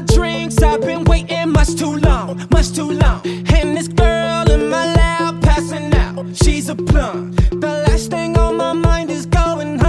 drinks. I've been waiting much too long, much too long. And this girl in my lap passing out, she's a plum. The last thing on my mind is going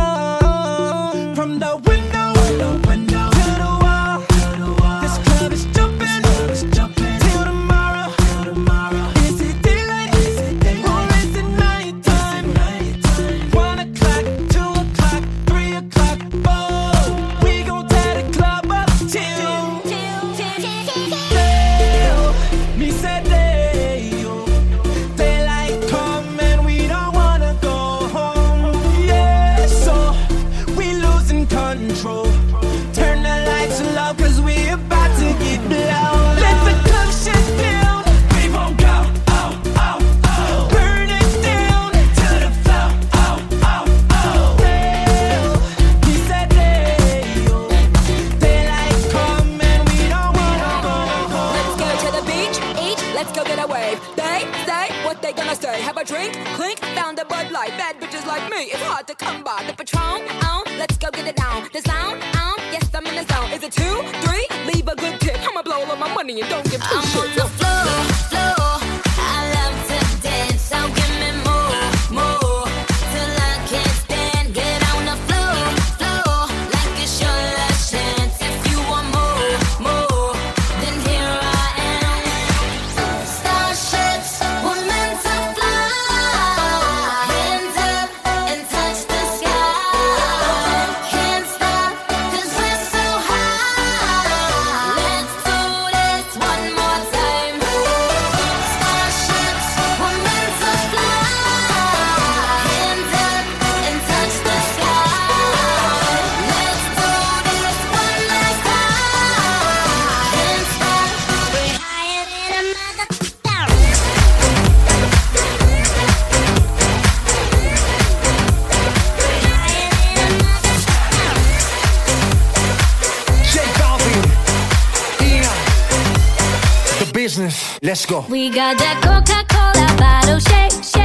business. Let's go. We got that Coca Cola bottle shake. shake.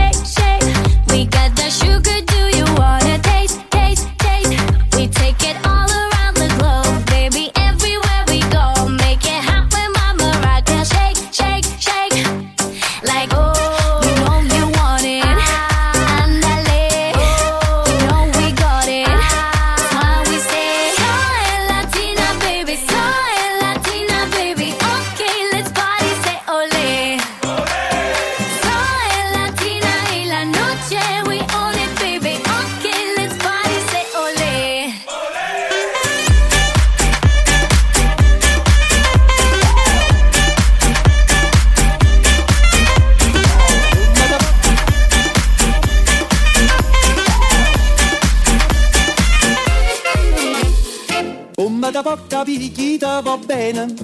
bene.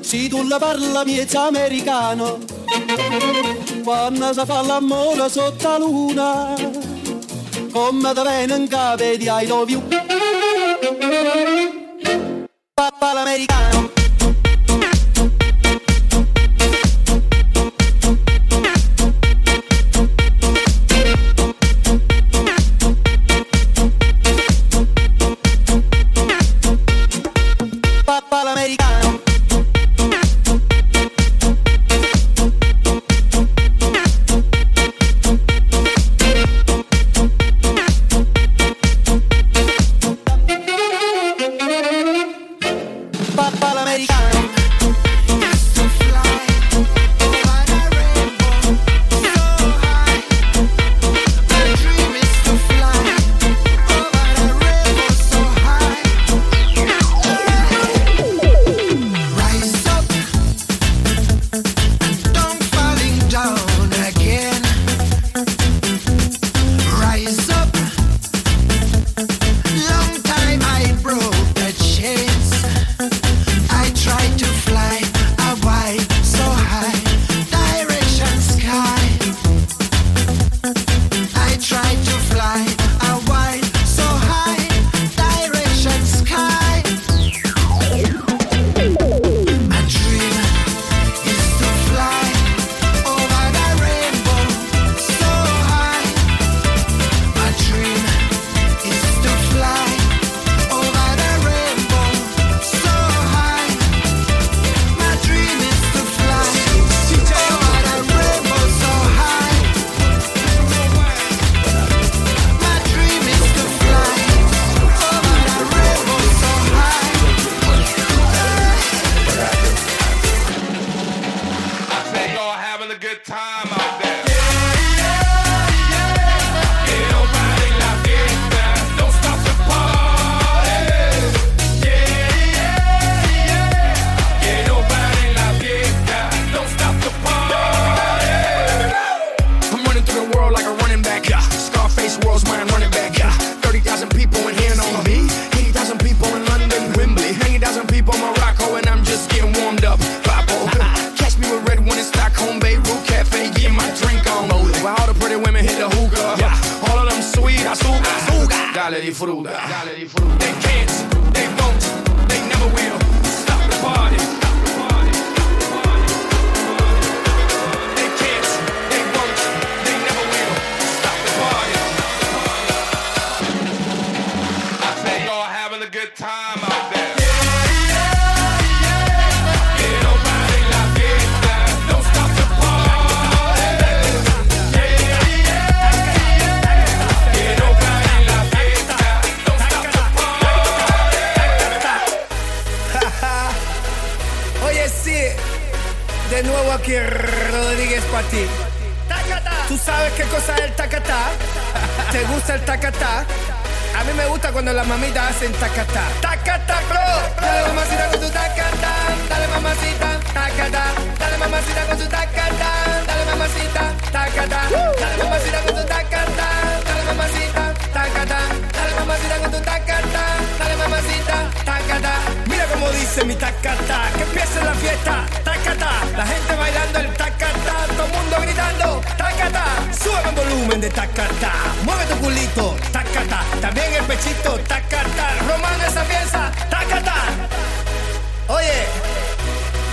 Se tu la parla miezza americano, quando si fa l'amore sotto la luna, come da vengono vedi ai dovi you. ¿Tú sabes qué cosa es el tacatá? ¿Te gusta el tacatá? A mí me gusta cuando las mamitas hacen tacatá. Tacatá, bro. Dale mamacita con tu tacatá. Dale mamacita, tacatá. Dale mamacita con tu tacatá. Dale mamacita, tacatá. Dale mamacita con tu tacatá. Dale mamacita, tacatá. Dale mamacita con tu tacatá. Dale mamacita, tacatá dice mi tacata, que empiece la fiesta, tacata, la gente bailando el tacata, todo el mundo gritando, tacata, sube el volumen de tacata, mueve tu culito, tacata, también el pechito, tacata, romano esa pieza, tacata. Oye,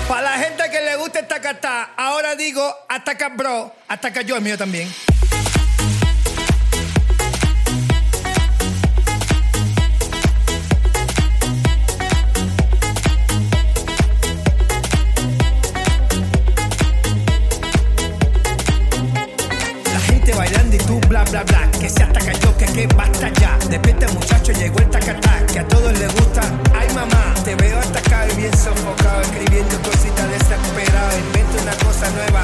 para la gente que le gusta el tacata, ahora digo, ataca bro, ataca yo, el mío también. bla que se ataca yo, que que basta ya. Despierta muchacho, llegó el tacatá, que a todos les gusta. Ay mamá, te veo atacado y bien sofocado, escribiendo cositas desesperadas. Invento una cosa nueva.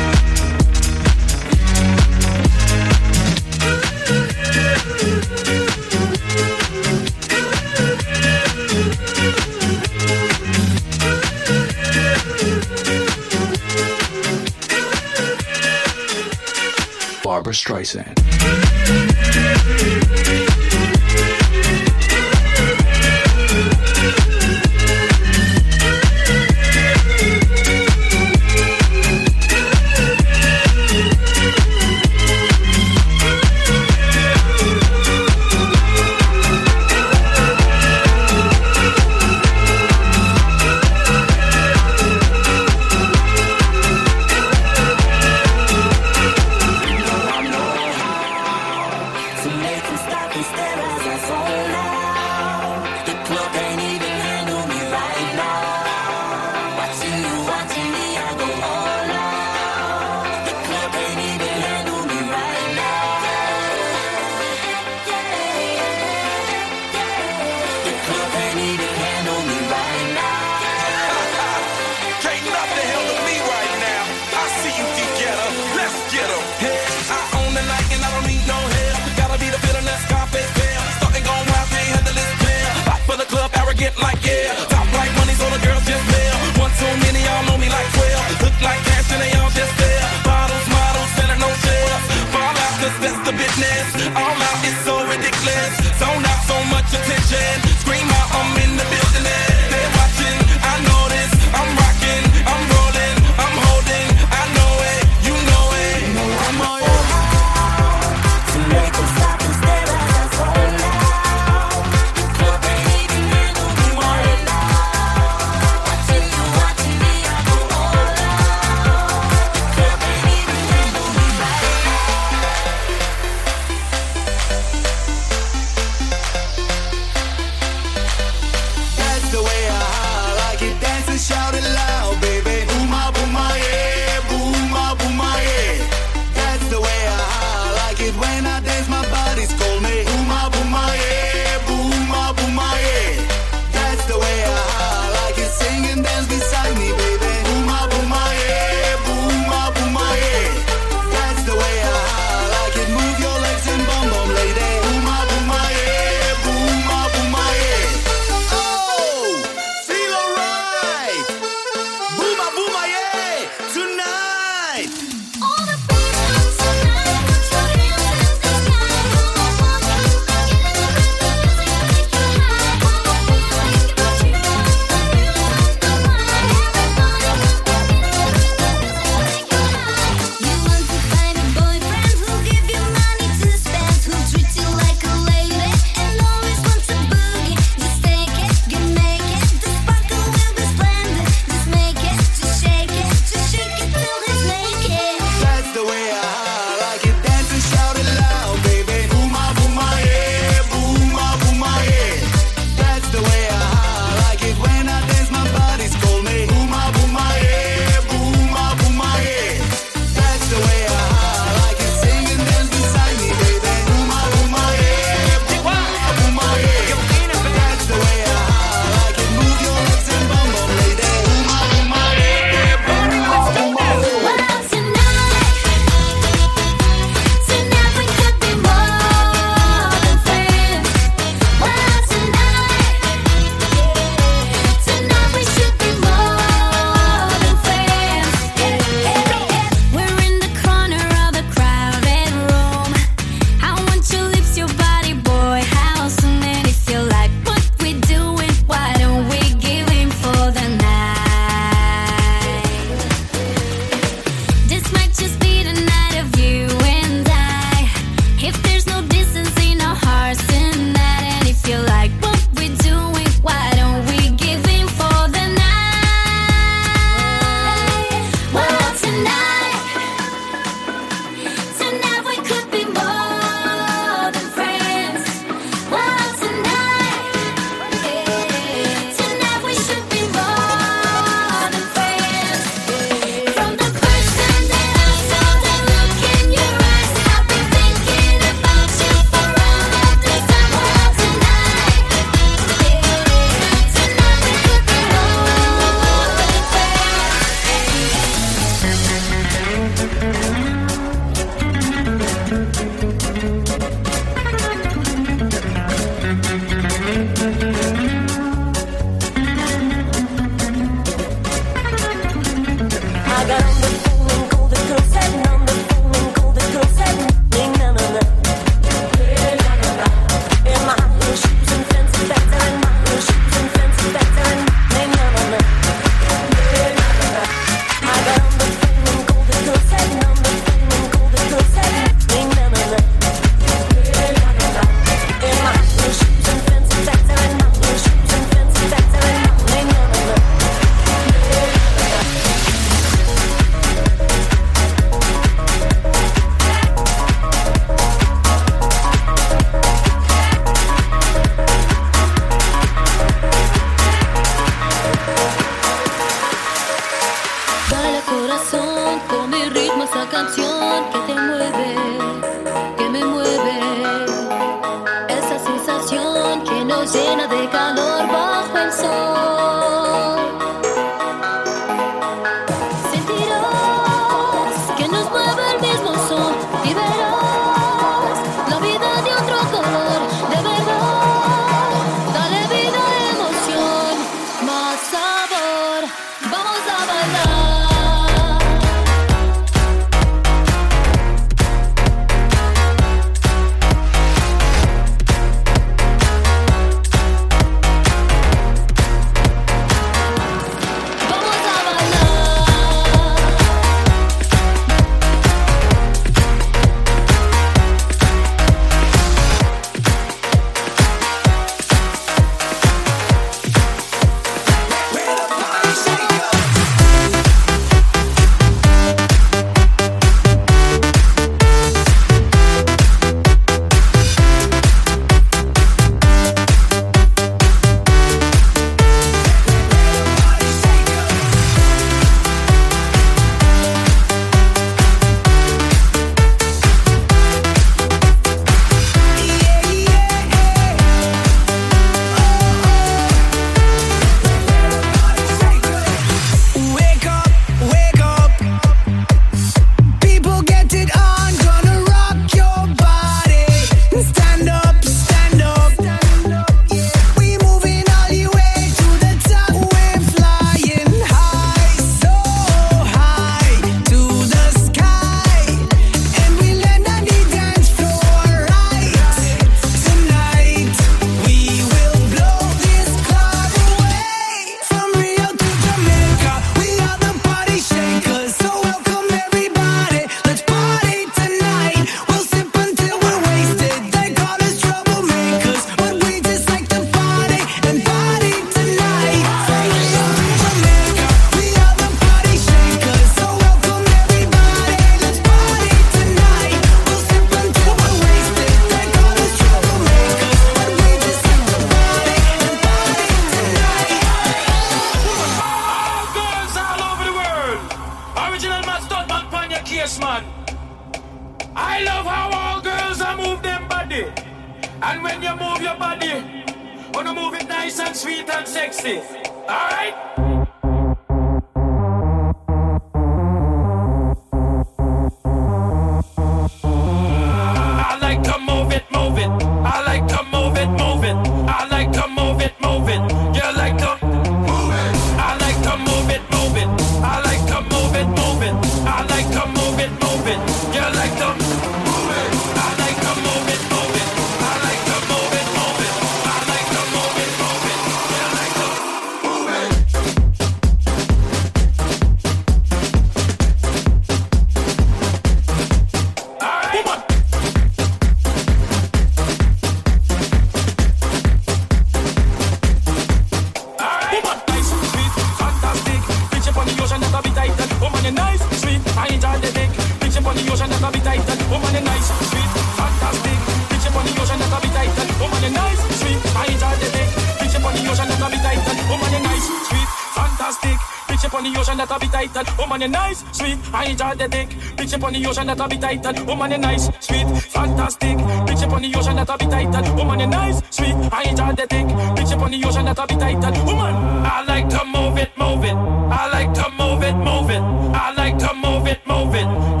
on the ocean that I be tighter. Oh man, you nice, sweet. I enjoy the dick. Bitch up on the ocean that I be tighter. Oh man, you nice, sweet, fantastic. Bitch up on the ocean that I be tighter. Oh man, you nice, sweet. I enjoy the dick. Bitch on the ocean that I be tighter. Oh man, I like to move it, move it. I like to move it, move it. I like to move it, move it.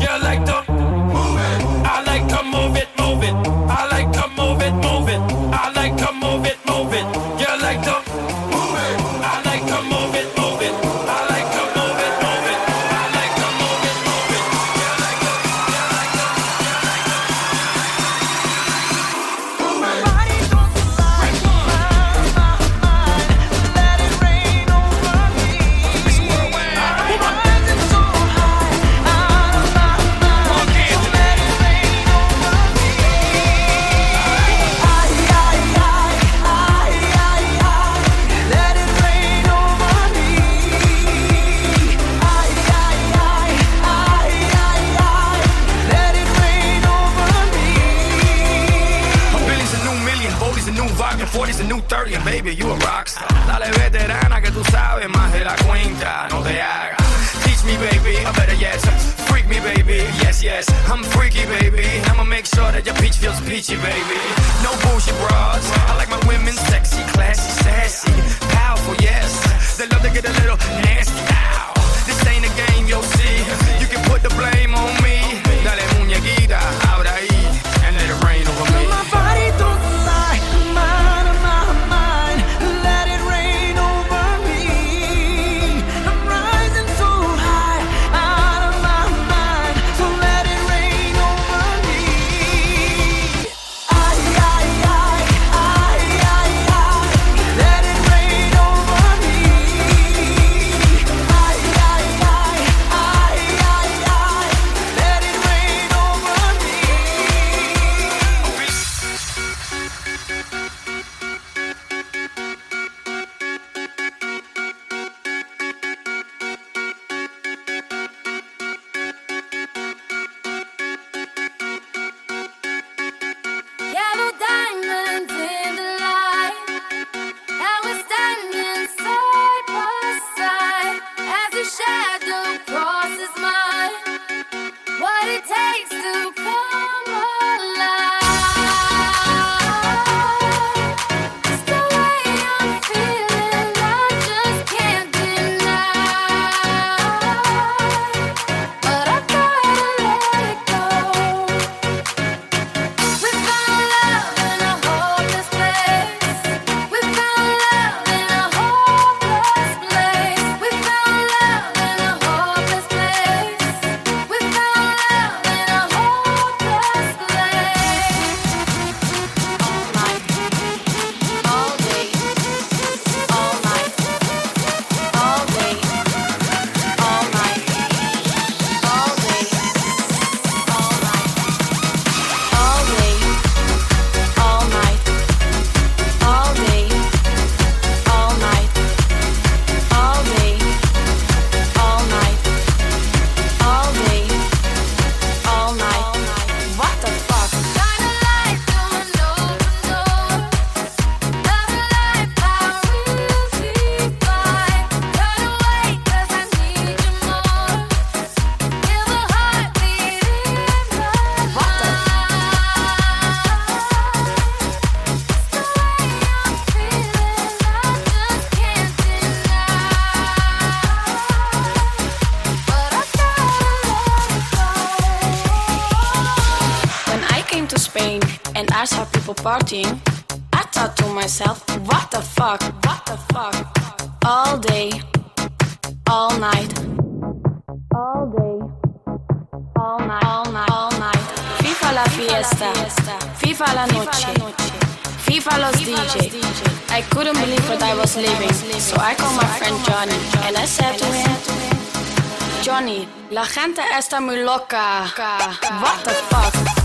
yes. I'm freaky, baby. I'ma make sure that your peach feels peachy, baby. No bougie bras. I like my women sexy, classy, sassy, powerful, yes. They love to get a little nasty. Ow. This ain't a game, you'll see. You can put the blame on me. Dale muñequita. partying. I thought to myself, what the fuck, what the fuck? All day, all night. All day, all night, all night, all night. Viva la fiesta, viva la noche, viva los DJ. I couldn't believe that I was leaving, so I called my friend Johnny and I said to him, Johnny, la gente está muy loca. What the fuck?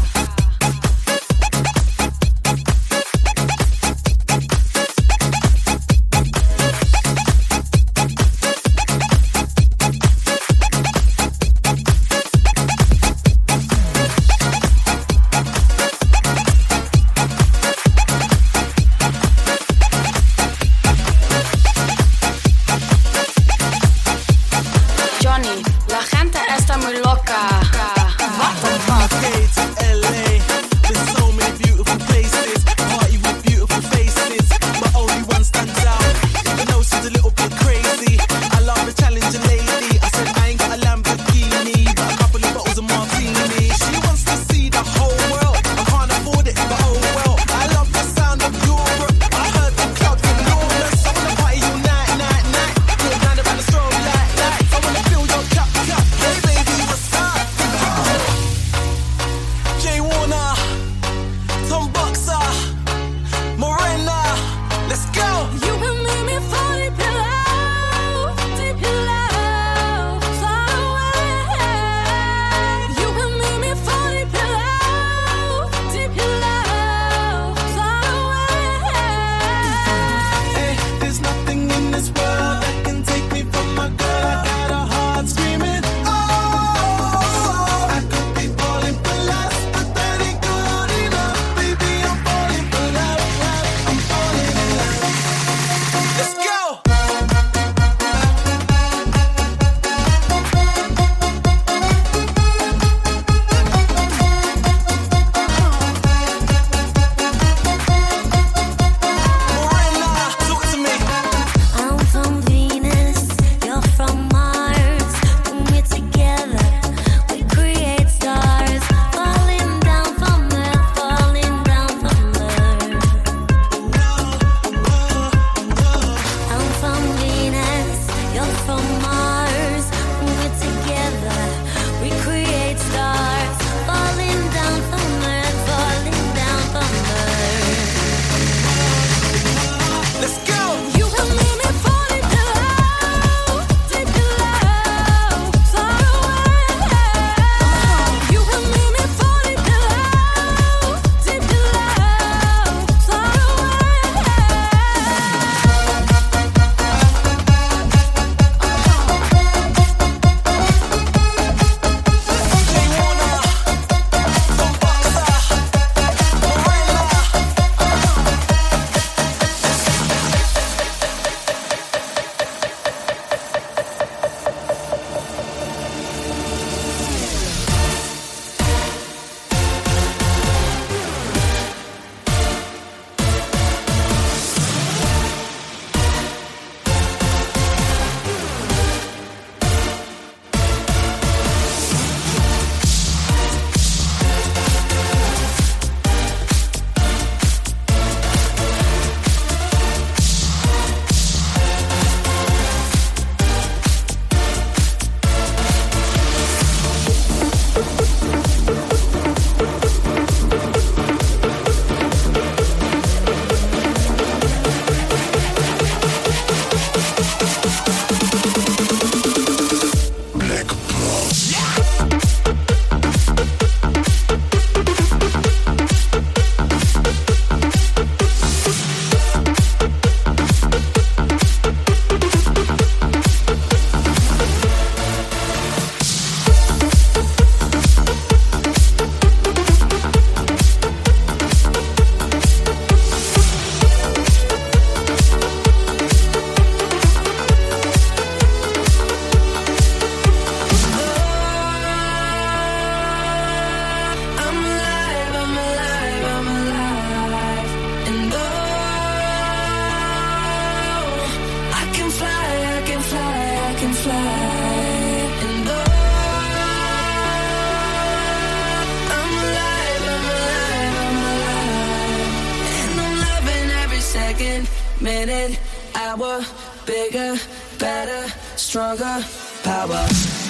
Stronger, power.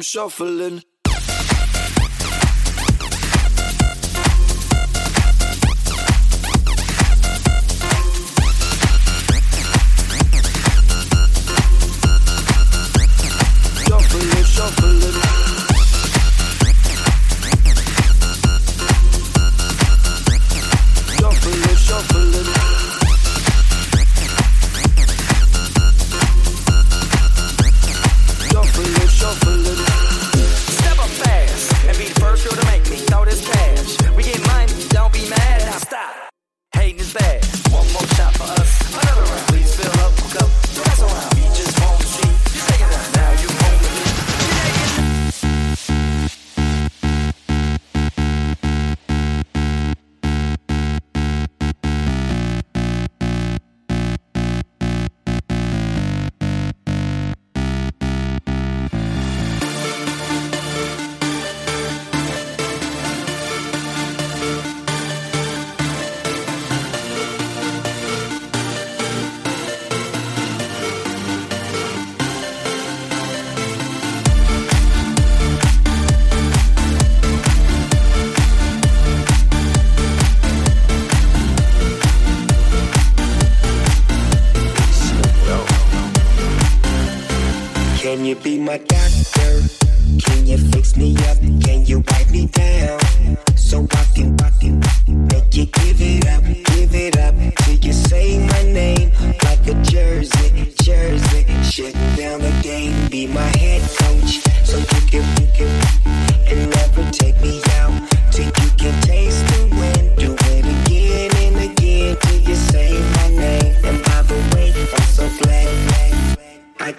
I'm shuffling.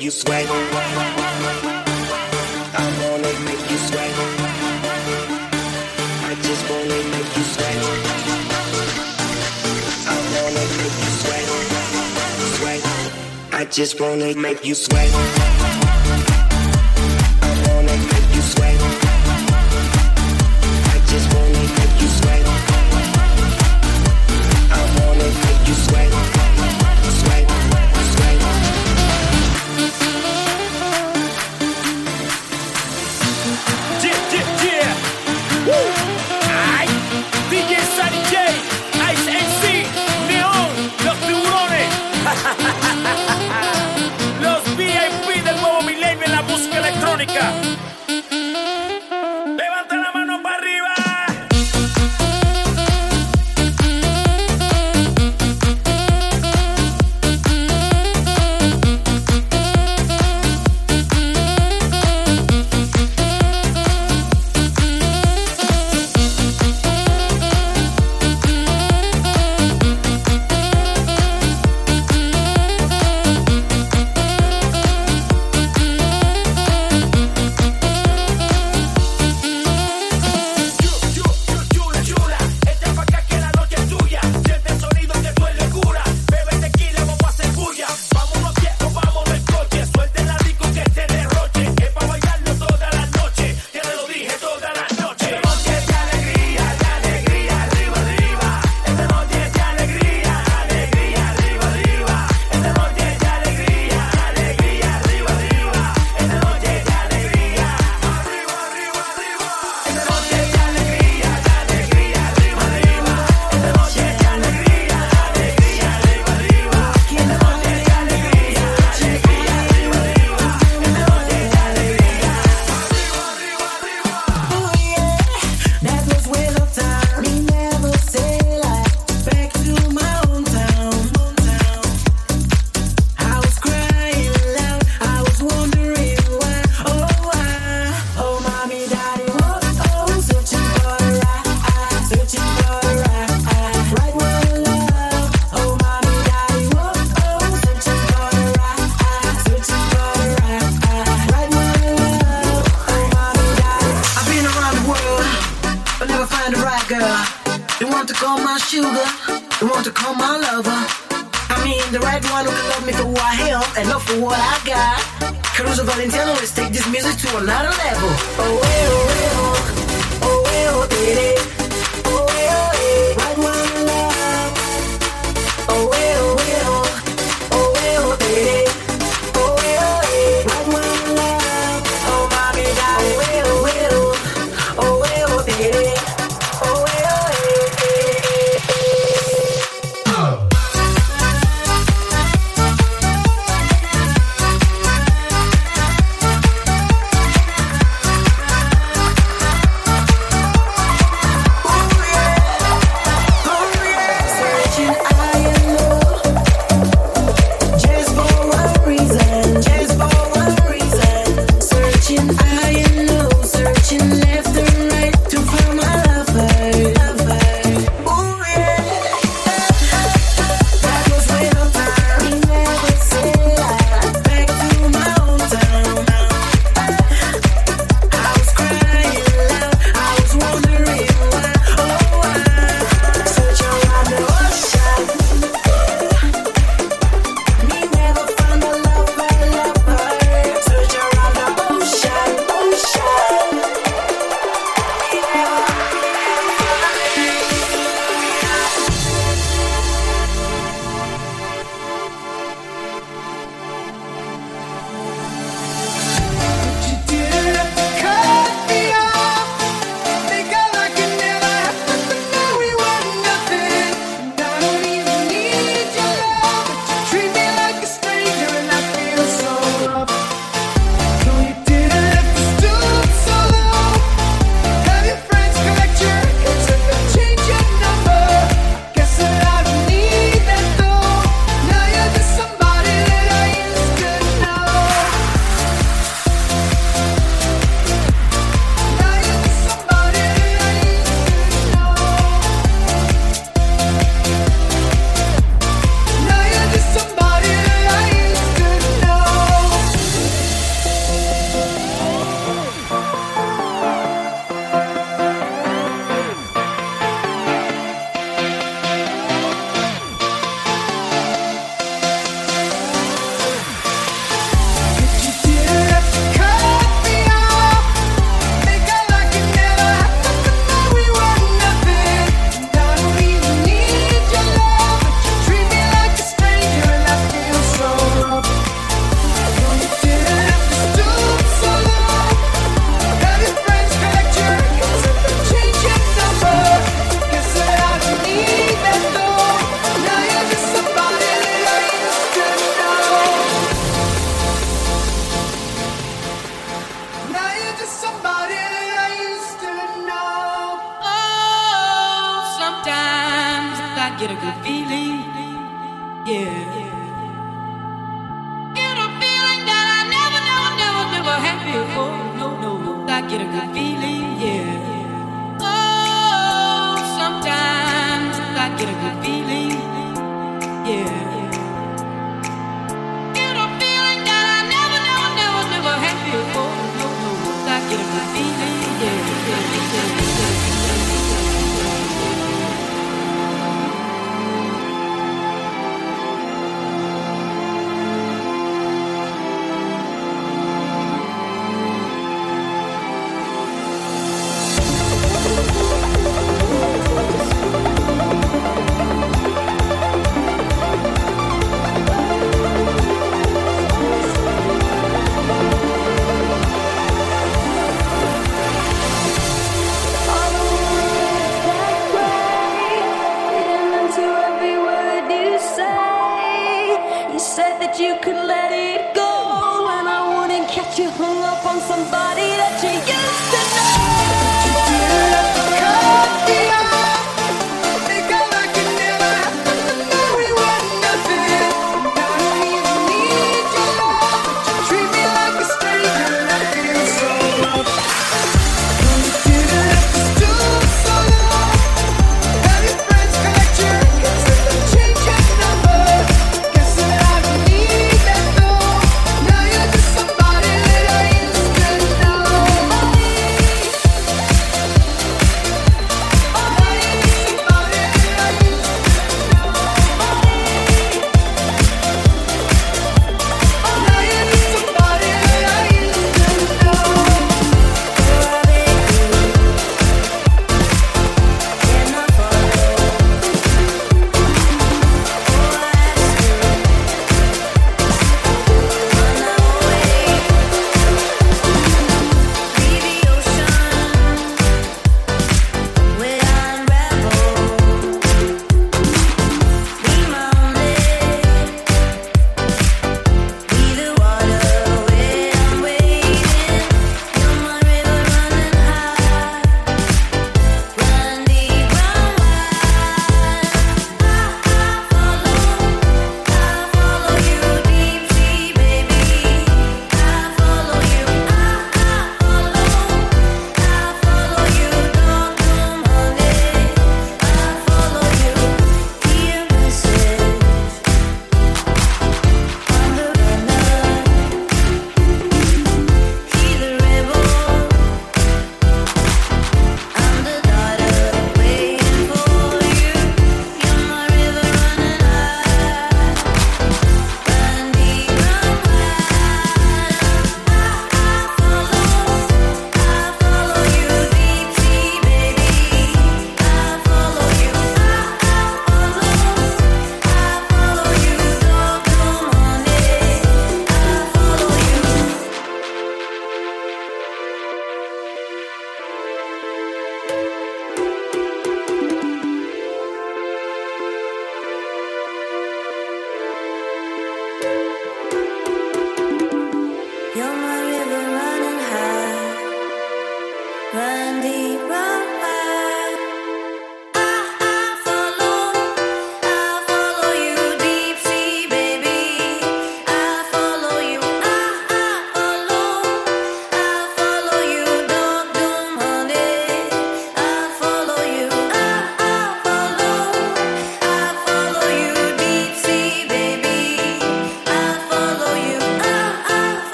you sweat. I wanna make you. I just wanna make you. I wanna make you. Sweat. I just wanna make you sweat.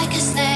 Like a snare.